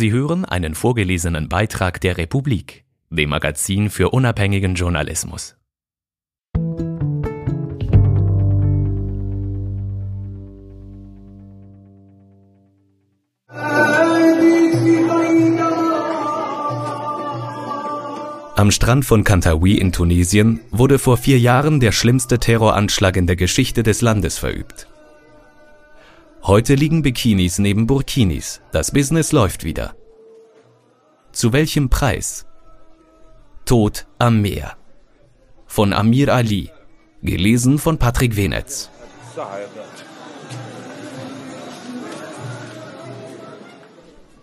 Sie hören einen vorgelesenen Beitrag der Republik, dem Magazin für unabhängigen Journalismus. Am Strand von Kantawi in Tunesien wurde vor vier Jahren der schlimmste Terroranschlag in der Geschichte des Landes verübt. Heute liegen Bikinis neben Burkinis. Das Business läuft wieder. Zu welchem Preis? Tod am Meer. Von Amir Ali. Gelesen von Patrick Wenetz.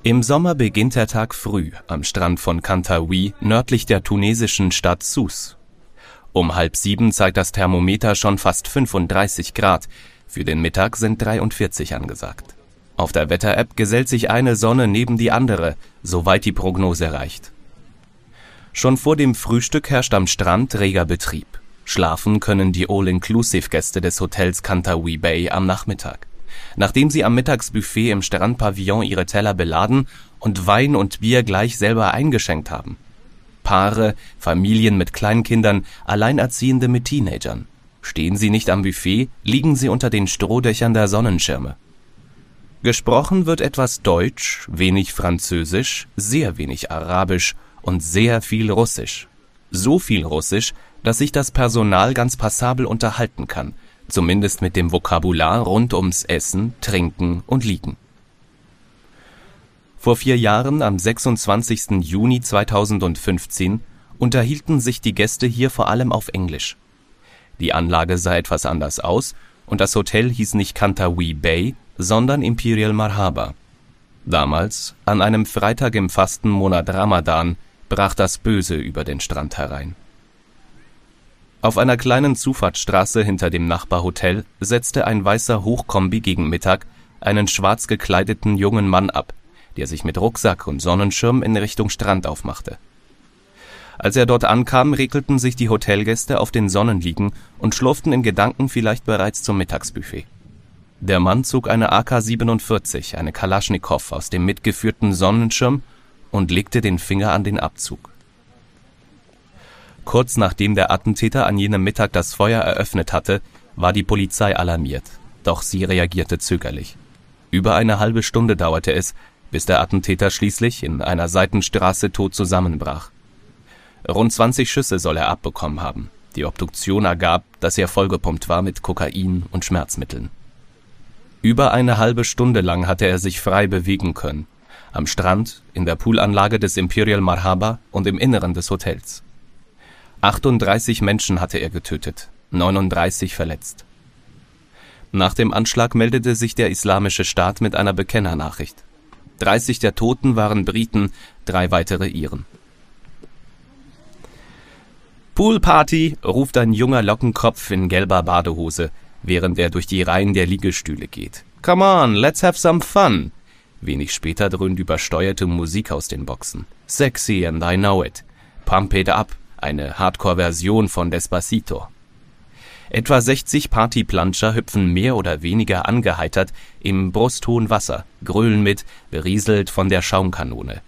Im Sommer beginnt der Tag früh am Strand von Kantawi nördlich der tunesischen Stadt Sousse. Um halb sieben zeigt das Thermometer schon fast 35 Grad. Für den Mittag sind 43 angesagt. Auf der Wetter-App gesellt sich eine Sonne neben die andere, soweit die Prognose reicht. Schon vor dem Frühstück herrscht am Strand reger Betrieb. Schlafen können die All-Inclusive-Gäste des Hotels Kantawi Bay am Nachmittag nachdem sie am Mittagsbuffet im Strandpavillon ihre Teller beladen und Wein und Bier gleich selber eingeschenkt haben. Paare, Familien mit Kleinkindern, Alleinerziehende mit Teenagern. Stehen sie nicht am Buffet, liegen sie unter den Strohdächern der Sonnenschirme. Gesprochen wird etwas Deutsch, wenig Französisch, sehr wenig Arabisch und sehr viel Russisch. So viel Russisch, dass sich das Personal ganz passabel unterhalten kann – zumindest mit dem Vokabular rund ums Essen, Trinken und Liegen. Vor vier Jahren, am 26. Juni 2015, unterhielten sich die Gäste hier vor allem auf Englisch. Die Anlage sah etwas anders aus und das Hotel hieß nicht Kantawi Bay, sondern Imperial Marhaba. Damals, an einem Freitag im Fastenmonat Ramadan, brach das Böse über den Strand herein auf einer kleinen Zufahrtsstraße hinter dem Nachbarhotel setzte ein weißer Hochkombi gegen Mittag einen schwarz gekleideten jungen Mann ab, der sich mit Rucksack und Sonnenschirm in Richtung Strand aufmachte. Als er dort ankam, regelten sich die Hotelgäste auf den Sonnenliegen und schlurften in Gedanken vielleicht bereits zum Mittagsbuffet. Der Mann zog eine AK-47, eine Kalaschnikow aus dem mitgeführten Sonnenschirm und legte den Finger an den Abzug Kurz nachdem der Attentäter an jenem Mittag das Feuer eröffnet hatte, war die Polizei alarmiert, doch sie reagierte zögerlich. Über eine halbe Stunde dauerte es, bis der Attentäter schließlich in einer Seitenstraße tot zusammenbrach. Rund 20 Schüsse soll er abbekommen haben. Die Obduktion ergab, dass er vollgepumpt war mit Kokain und Schmerzmitteln. Über eine halbe Stunde lang hatte er sich frei bewegen können. Am Strand, in der Poolanlage des Imperial Marhaba und im Inneren des Hotels. 38 Menschen hatte er getötet, 39 verletzt. Nach dem Anschlag meldete sich der Islamische Staat mit einer Bekennernachricht. 30 der Toten waren Briten, drei weitere Iren. Poolparty, ruft ein junger Lockenkopf in gelber Badehose, während er durch die Reihen der Liegestühle geht. Come on, let's have some fun. Wenig später dröhnt übersteuerte Musik aus den Boxen. Sexy and I know it. Pump it up, eine Hardcore-Version von Despacito. Etwa 60 Partyplanscher hüpfen mehr oder weniger angeheitert im brusthohen Wasser, grölen mit, berieselt von der Schaumkanone.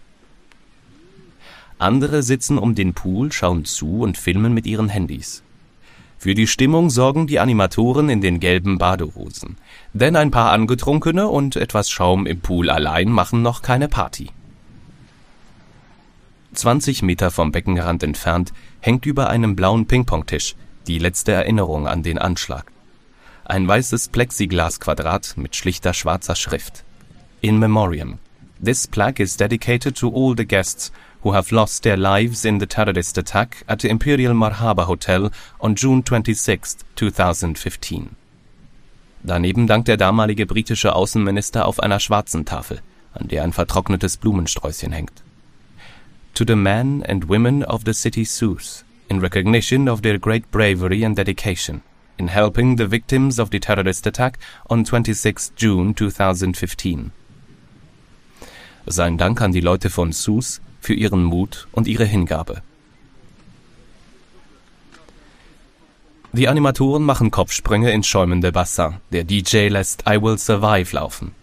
Andere sitzen um den Pool, schauen zu und filmen mit ihren Handys. Für die Stimmung sorgen die Animatoren in den gelben Badehosen, denn ein paar Angetrunkene und etwas Schaum im Pool allein machen noch keine Party. 20 Meter vom Beckenrand entfernt hängt über einem blauen Ping-Pong-Tisch die letzte Erinnerung an den Anschlag. Ein weißes Plexiglasquadrat mit schlichter schwarzer Schrift. In Memoriam. This plaque is dedicated to all the guests who have lost their lives in the terrorist attack at the Imperial Marhaba Hotel on June 26, 2015. Daneben dankt der damalige britische Außenminister auf einer schwarzen Tafel, an der ein vertrocknetes Blumensträußchen hängt to the men and women of the city Sousse, in recognition of their great bravery and dedication in helping the victims of the terrorist attack on 26 June 2015. Sein Dank an die Leute von Sousse für ihren Mut und ihre Hingabe. Die Animatoren machen Kopfsprünge ins schäumende Bassin. Der DJ lässt I Will Survive laufen.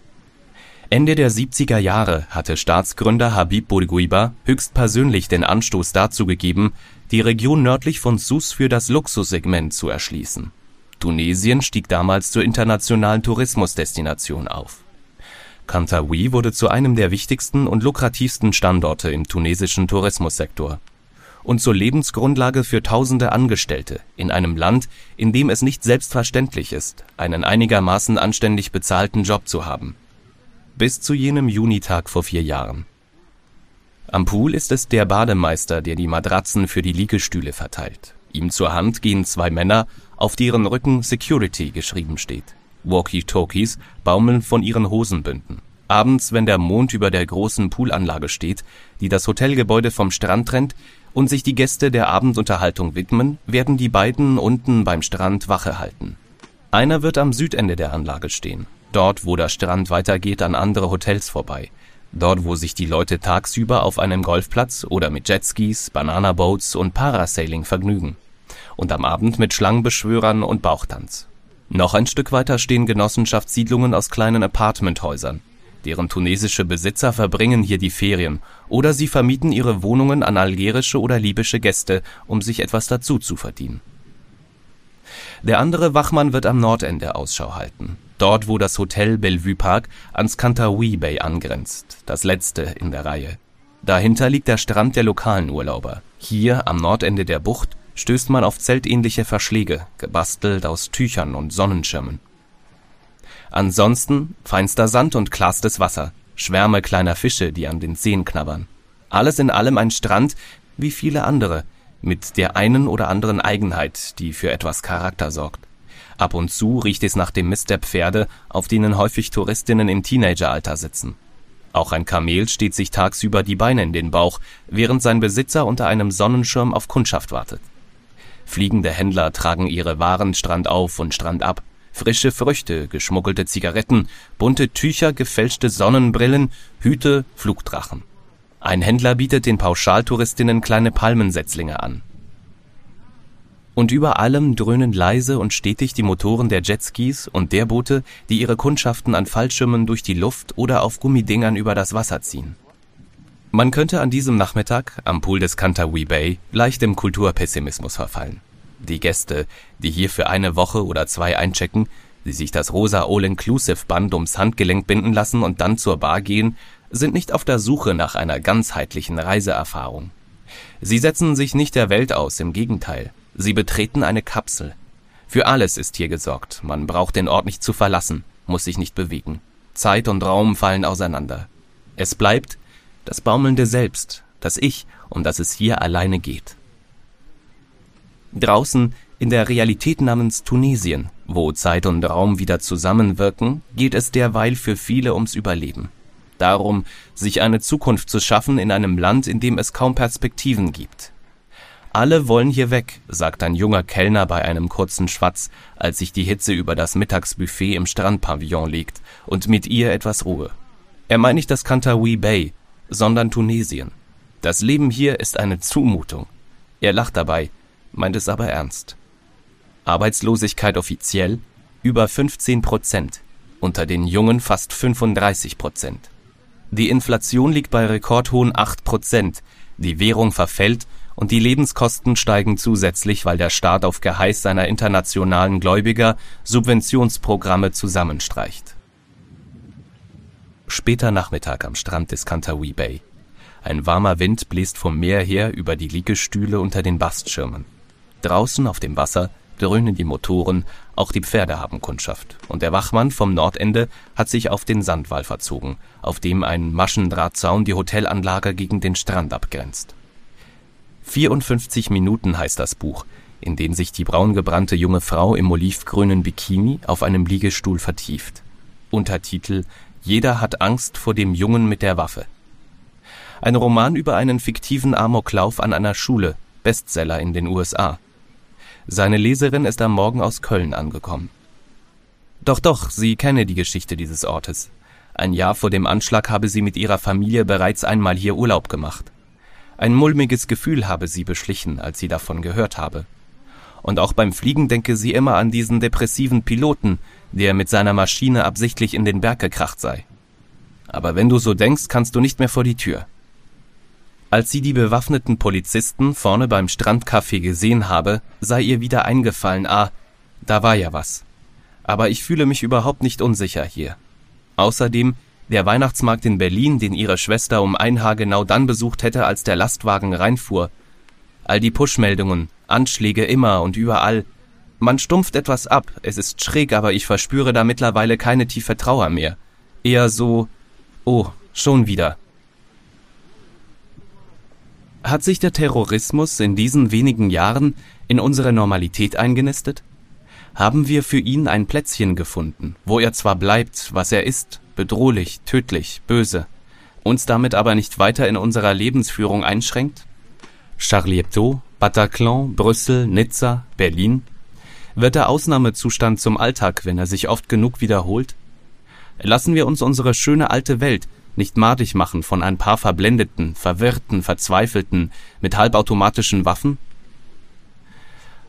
Ende der 70er Jahre hatte Staatsgründer Habib Bourguiba höchstpersönlich den Anstoß dazu gegeben, die Region nördlich von Sousse für das Luxussegment zu erschließen. Tunesien stieg damals zur internationalen Tourismusdestination auf. Kantaoui wurde zu einem der wichtigsten und lukrativsten Standorte im tunesischen Tourismussektor und zur Lebensgrundlage für tausende Angestellte in einem Land, in dem es nicht selbstverständlich ist, einen einigermaßen anständig bezahlten Job zu haben bis zu jenem Junitag vor vier Jahren. Am Pool ist es der Bademeister, der die Matratzen für die Liegestühle verteilt. Ihm zur Hand gehen zwei Männer, auf deren Rücken Security geschrieben steht. Walkie-Talkies baumeln von ihren Hosenbünden. Abends, wenn der Mond über der großen Poolanlage steht, die das Hotelgebäude vom Strand trennt und sich die Gäste der Abendunterhaltung widmen, werden die beiden unten beim Strand Wache halten. Einer wird am Südende der Anlage stehen dort wo der Strand weitergeht an andere Hotels vorbei, dort wo sich die Leute tagsüber auf einem Golfplatz oder mit Jetskis, Bananaboats und Parasailing vergnügen und am Abend mit Schlangenbeschwörern und Bauchtanz. Noch ein Stück weiter stehen Genossenschaftssiedlungen aus kleinen Apartmenthäusern, deren tunesische Besitzer verbringen hier die Ferien oder sie vermieten ihre Wohnungen an algerische oder libysche Gäste, um sich etwas dazu zu verdienen. Der andere Wachmann wird am Nordende Ausschau halten dort wo das Hotel Bellevue Park ans Cantaoui Bay angrenzt, das letzte in der Reihe. Dahinter liegt der Strand der lokalen Urlauber. Hier am Nordende der Bucht stößt man auf zeltähnliche Verschläge, gebastelt aus Tüchern und Sonnenschirmen. Ansonsten feinster Sand und klarstes Wasser, Schwärme kleiner Fische, die an den Zehen knabbern. Alles in allem ein Strand wie viele andere, mit der einen oder anderen Eigenheit, die für etwas Charakter sorgt. Ab und zu riecht es nach dem Mist der Pferde, auf denen häufig Touristinnen im Teenageralter sitzen. Auch ein Kamel steht sich tagsüber die Beine in den Bauch, während sein Besitzer unter einem Sonnenschirm auf Kundschaft wartet. Fliegende Händler tragen ihre Waren strandauf und strandab. Frische Früchte, geschmuggelte Zigaretten, bunte Tücher, gefälschte Sonnenbrillen, Hüte, Flugdrachen. Ein Händler bietet den Pauschaltouristinnen kleine Palmensetzlinge an und über allem dröhnen leise und stetig die Motoren der Jetskis und der Boote, die ihre Kundschaften an Fallschirmen durch die Luft oder auf Gummidingern über das Wasser ziehen. Man könnte an diesem Nachmittag am Pool des Cantaoui Bay leicht im Kulturpessimismus verfallen. Die Gäste, die hier für eine Woche oder zwei einchecken, die sich das rosa All-Inclusive-Band ums Handgelenk binden lassen und dann zur Bar gehen, sind nicht auf der Suche nach einer ganzheitlichen Reiseerfahrung. Sie setzen sich nicht der Welt aus, im Gegenteil. Sie betreten eine Kapsel. Für alles ist hier gesorgt. Man braucht den Ort nicht zu verlassen, muss sich nicht bewegen. Zeit und Raum fallen auseinander. Es bleibt das baumelnde Selbst, das Ich, um das es hier alleine geht. Draußen in der Realität namens Tunesien, wo Zeit und Raum wieder zusammenwirken, geht es derweil für viele ums Überleben. Darum, sich eine Zukunft zu schaffen in einem Land, in dem es kaum Perspektiven gibt. Alle wollen hier weg, sagt ein junger Kellner bei einem kurzen Schwatz, als sich die Hitze über das Mittagsbuffet im Strandpavillon legt und mit ihr etwas Ruhe. Er meint nicht das Cantaoui Bay, sondern Tunesien. Das Leben hier ist eine Zumutung. Er lacht dabei, meint es aber ernst. Arbeitslosigkeit offiziell über 15 Prozent, unter den Jungen fast 35 Prozent. Die Inflation liegt bei rekordhohen 8 Prozent, die Währung verfällt und die Lebenskosten steigen zusätzlich, weil der Staat auf Geheiß seiner internationalen Gläubiger Subventionsprogramme zusammenstreicht. Später Nachmittag am Strand des Cantaoui Bay. Ein warmer Wind bläst vom Meer her über die Liegestühle unter den Bastschirmen. Draußen auf dem Wasser dröhnen die Motoren, auch die Pferde haben Kundschaft, und der Wachmann vom Nordende hat sich auf den Sandwall verzogen, auf dem ein Maschendrahtzaun die Hotelanlage gegen den Strand abgrenzt. 54 Minuten heißt das Buch, in dem sich die braungebrannte junge Frau im olivgrünen Bikini auf einem Liegestuhl vertieft. Untertitel Jeder hat Angst vor dem Jungen mit der Waffe. Ein Roman über einen fiktiven Amoklauf an einer Schule, Bestseller in den USA. Seine Leserin ist am Morgen aus Köln angekommen. Doch, doch, sie kenne die Geschichte dieses Ortes. Ein Jahr vor dem Anschlag habe sie mit ihrer Familie bereits einmal hier Urlaub gemacht. Ein mulmiges Gefühl habe sie beschlichen, als sie davon gehört habe. Und auch beim Fliegen denke sie immer an diesen depressiven Piloten, der mit seiner Maschine absichtlich in den Berg gekracht sei. aber wenn du so denkst, kannst du nicht mehr vor die Tür. Als sie die bewaffneten Polizisten vorne beim Strandcafé gesehen habe, sei ihr wieder eingefallen, ah, da war ja was. Aber ich fühle mich überhaupt nicht unsicher hier. Außerdem, der Weihnachtsmarkt in Berlin, den ihre Schwester um ein Haar genau dann besucht hätte, als der Lastwagen reinfuhr. All die Pushmeldungen, Anschläge immer und überall. Man stumpft etwas ab, es ist schräg, aber ich verspüre da mittlerweile keine tiefe Trauer mehr. Eher so, oh, schon wieder. Hat sich der Terrorismus in diesen wenigen Jahren in unsere Normalität eingenistet? Haben wir für ihn ein Plätzchen gefunden, wo er zwar bleibt, was er ist, bedrohlich, tödlich, böse, uns damit aber nicht weiter in unserer Lebensführung einschränkt? Charlie Hebdo, Bataclan, Brüssel, Nizza, Berlin? Wird der Ausnahmezustand zum Alltag, wenn er sich oft genug wiederholt? Lassen wir uns unsere schöne alte Welt nicht madig machen von ein paar verblendeten, verwirrten, verzweifelten, mit halbautomatischen Waffen?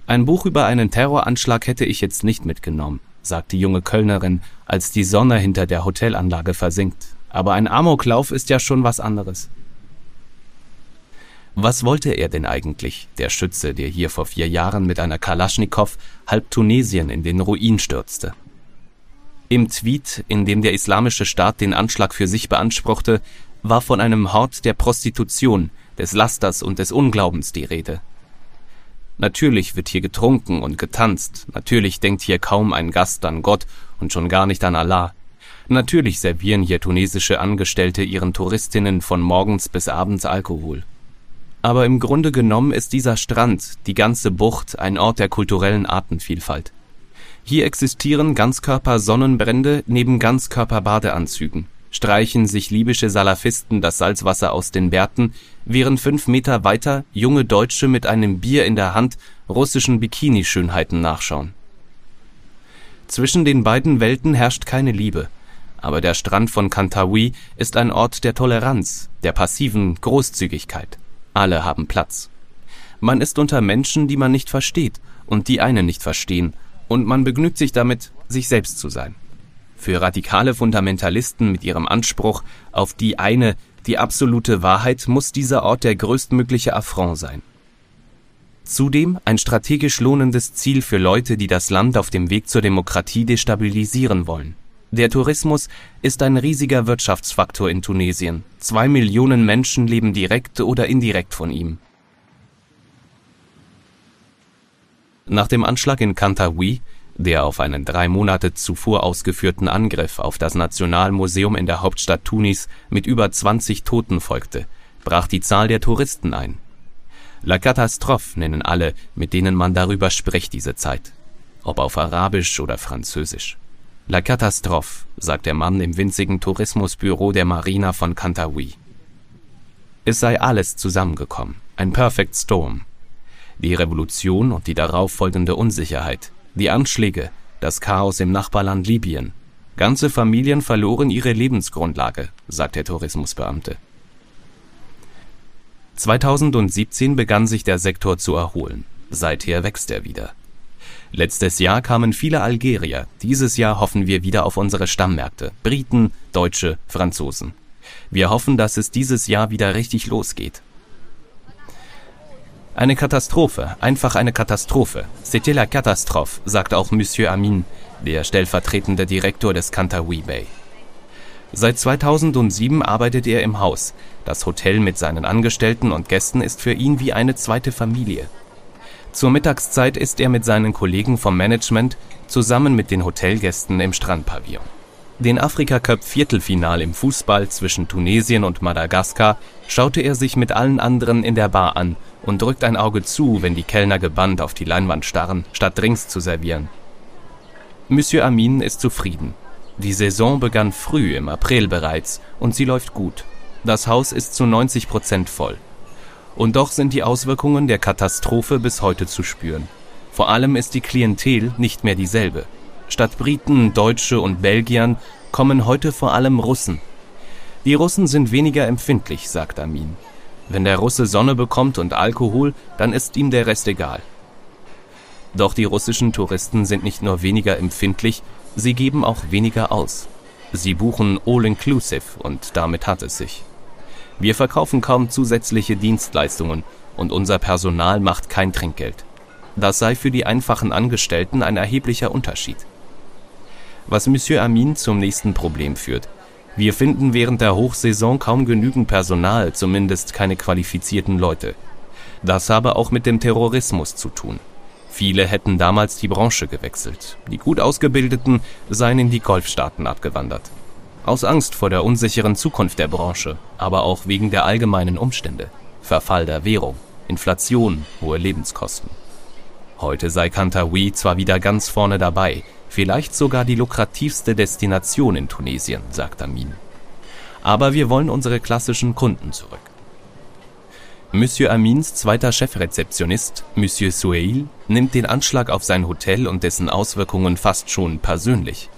Ein Buch über einen Terroranschlag hätte ich jetzt nicht mitgenommen, sagt die junge Kölnerin, als die Sonne hinter der Hotelanlage versinkt. Aber ein Amoklauf ist ja schon was anderes. Was wollte er denn eigentlich, der Schütze, der hier vor vier Jahren mit einer Kalaschnikow halb Tunesien in den Ruin stürzte? Im Tweet, in dem der Islamische Staat den Anschlag für sich beanspruchte, war von einem Hort der Prostitution, des Lasters und des Unglaubens die Rede. Natürlich wird hier getrunken und getanzt, natürlich denkt hier kaum ein Gast an Gott und schon gar nicht an Allah. Natürlich servieren hier tunesische Angestellte ihren Touristinnen von morgens bis abends Alkohol. Aber im Grunde genommen ist dieser Strand, die ganze Bucht, ein Ort der kulturellen Artenvielfalt. Hier existieren Ganzkörper-Sonnenbrände neben Ganzkörper-Badeanzügen, streichen sich libysche Salafisten das Salzwasser aus den Bärten, während fünf Meter weiter junge Deutsche mit einem Bier in der Hand russischen Bikini-Schönheiten nachschauen. Zwischen den beiden Welten herrscht keine Liebe, aber der Strand von Kantawi ist ein Ort der Toleranz, der passiven Großzügigkeit. Alle haben Platz. Man ist unter Menschen, die man nicht versteht und die einen nicht verstehen, und man begnügt sich damit, sich selbst zu sein. Für radikale Fundamentalisten mit ihrem Anspruch auf die eine, die absolute Wahrheit muss dieser Ort der größtmögliche Affront sein. Zudem ein strategisch lohnendes Ziel für Leute, die das Land auf dem Weg zur Demokratie destabilisieren wollen. Der Tourismus ist ein riesiger Wirtschaftsfaktor in Tunesien. Zwei Millionen Menschen leben direkt oder indirekt von ihm. Nach dem Anschlag in Kantaoui, der auf einen drei Monate zuvor ausgeführten Angriff auf das Nationalmuseum in der Hauptstadt Tunis mit über 20 Toten folgte, brach die Zahl der Touristen ein. La Catastrophe nennen alle, mit denen man darüber spricht, diese Zeit. Ob auf Arabisch oder Französisch. La Catastrophe, sagt der Mann im winzigen Tourismusbüro der Marina von Kantaoui. Es sei alles zusammengekommen. Ein Perfect Storm die Revolution und die darauf folgende Unsicherheit, die Anschläge, das Chaos im Nachbarland Libyen. Ganze Familien verloren ihre Lebensgrundlage, sagt der Tourismusbeamte. 2017 begann sich der Sektor zu erholen. Seither wächst er wieder. Letztes Jahr kamen viele Algerier. Dieses Jahr hoffen wir wieder auf unsere Stammmärkte. Briten, Deutsche, Franzosen. Wir hoffen, dass es dieses Jahr wieder richtig losgeht. Eine Katastrophe, einfach eine Katastrophe. C'était la catastrophe, sagt auch Monsieur Amin, der stellvertretende Direktor des Kantawi Bay. Seit 2007 arbeitet er im Haus. Das Hotel mit seinen Angestellten und Gästen ist für ihn wie eine zweite Familie. Zur Mittagszeit ist er mit seinen Kollegen vom Management zusammen mit den Hotelgästen im Strandpavillon. Den Afrika Cup Viertelfinal im Fußball zwischen Tunesien und Madagaskar schaute er sich mit allen anderen in der Bar an und drückt ein Auge zu, wenn die Kellner gebannt auf die Leinwand starren, statt Drinks zu servieren. Monsieur Amin ist zufrieden. Die Saison begann früh im April bereits und sie läuft gut. Das Haus ist zu 90 Prozent voll. Und doch sind die Auswirkungen der Katastrophe bis heute zu spüren. Vor allem ist die Klientel nicht mehr dieselbe. Statt Briten, Deutsche und Belgiern kommen heute vor allem Russen. Die Russen sind weniger empfindlich, sagt Amin. Wenn der Russe Sonne bekommt und Alkohol, dann ist ihm der Rest egal. Doch die russischen Touristen sind nicht nur weniger empfindlich, sie geben auch weniger aus. Sie buchen All-Inclusive und damit hat es sich. Wir verkaufen kaum zusätzliche Dienstleistungen und unser Personal macht kein Trinkgeld. Das sei für die einfachen Angestellten ein erheblicher Unterschied. Was Monsieur Amin zum nächsten Problem führt. Wir finden während der Hochsaison kaum genügend Personal, zumindest keine qualifizierten Leute. Das habe auch mit dem Terrorismus zu tun. Viele hätten damals die Branche gewechselt. Die gut ausgebildeten seien in die Golfstaaten abgewandert. Aus Angst vor der unsicheren Zukunft der Branche, aber auch wegen der allgemeinen Umstände. Verfall der Währung, Inflation, hohe Lebenskosten. Heute sei Kantawi zwar wieder ganz vorne dabei, vielleicht sogar die lukrativste Destination in Tunesien, sagt Amin. Aber wir wollen unsere klassischen Kunden zurück. Monsieur Amins zweiter Chefrezeptionist, Monsieur Souheil, nimmt den Anschlag auf sein Hotel und dessen Auswirkungen fast schon persönlich.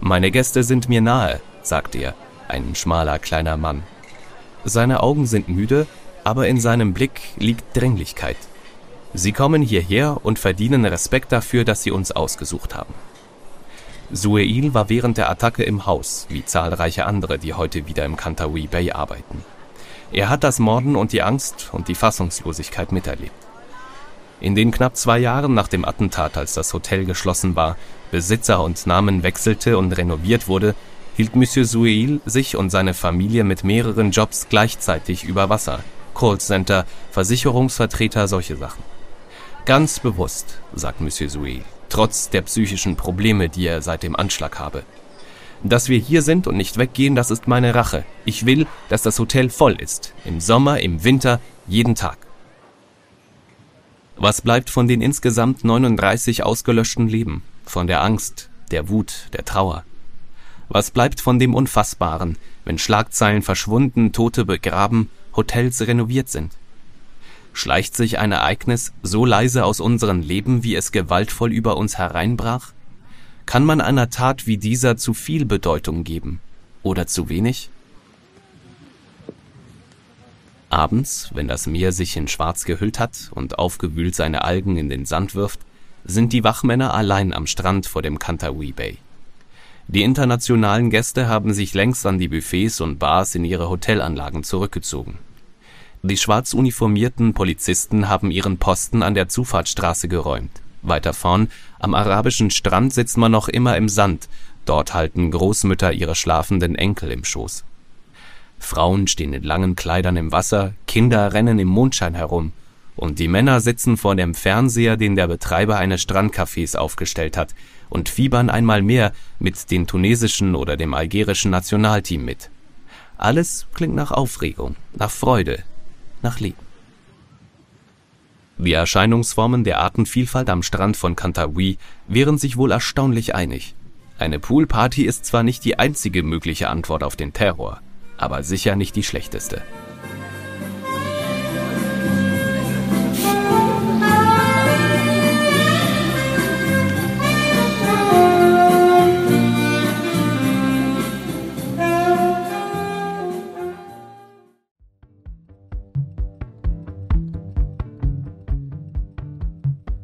Meine Gäste sind mir nahe, sagt er, ein schmaler kleiner Mann. Seine Augen sind müde, aber in seinem Blick liegt Dringlichkeit. Sie kommen hierher und verdienen Respekt dafür, dass sie uns ausgesucht haben. Sueil war während der Attacke im Haus, wie zahlreiche andere, die heute wieder im Kantawi Bay arbeiten. Er hat das Morden und die Angst und die Fassungslosigkeit miterlebt. In den knapp zwei Jahren nach dem Attentat, als das Hotel geschlossen war, Besitzer und Namen wechselte und renoviert wurde, hielt Monsieur Soueil sich und seine Familie mit mehreren Jobs gleichzeitig über Wasser. Callcenter, Versicherungsvertreter, solche Sachen. Ganz bewusst, sagt Monsieur Soueil, trotz der psychischen Probleme, die er seit dem Anschlag habe. Dass wir hier sind und nicht weggehen, das ist meine Rache. Ich will, dass das Hotel voll ist. Im Sommer, im Winter, jeden Tag. Was bleibt von den insgesamt 39 ausgelöschten Leben? Von der Angst, der Wut, der Trauer? Was bleibt von dem Unfassbaren, wenn Schlagzeilen verschwunden, Tote begraben, Hotels renoviert sind? Schleicht sich ein Ereignis so leise aus unseren Leben, wie es gewaltvoll über uns hereinbrach? Kann man einer Tat wie dieser zu viel Bedeutung geben oder zu wenig? Abends, wenn das Meer sich in Schwarz gehüllt hat und aufgewühlt seine Algen in den Sand wirft, sind die Wachmänner allein am Strand vor dem Kantawi Bay. Die internationalen Gäste haben sich längst an die Buffets und Bars in ihre Hotelanlagen zurückgezogen. Die schwarz uniformierten Polizisten haben ihren Posten an der Zufahrtsstraße geräumt. Weiter vorn, am arabischen Strand sitzt man noch immer im Sand, dort halten Großmütter ihre schlafenden Enkel im Schoß. Frauen stehen in langen Kleidern im Wasser, Kinder rennen im Mondschein herum, und die Männer sitzen vor dem Fernseher, den der Betreiber eines Strandcafés aufgestellt hat, und fiebern einmal mehr mit dem tunesischen oder dem algerischen Nationalteam mit. Alles klingt nach Aufregung, nach Freude, nach Leben. Die Erscheinungsformen der Artenvielfalt am Strand von Kantawi wären sich wohl erstaunlich einig. Eine Poolparty ist zwar nicht die einzige mögliche Antwort auf den Terror, aber sicher nicht die schlechteste.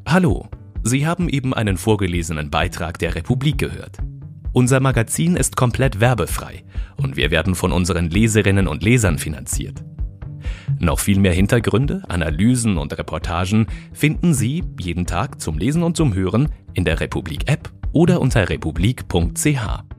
Hallo, Sie haben eben einen vorgelesenen Beitrag der Republik gehört. Unser Magazin ist komplett werbefrei und wir werden von unseren Leserinnen und Lesern finanziert. Noch viel mehr Hintergründe, Analysen und Reportagen finden Sie jeden Tag zum Lesen und zum Hören in der Republik App oder unter republik.ch.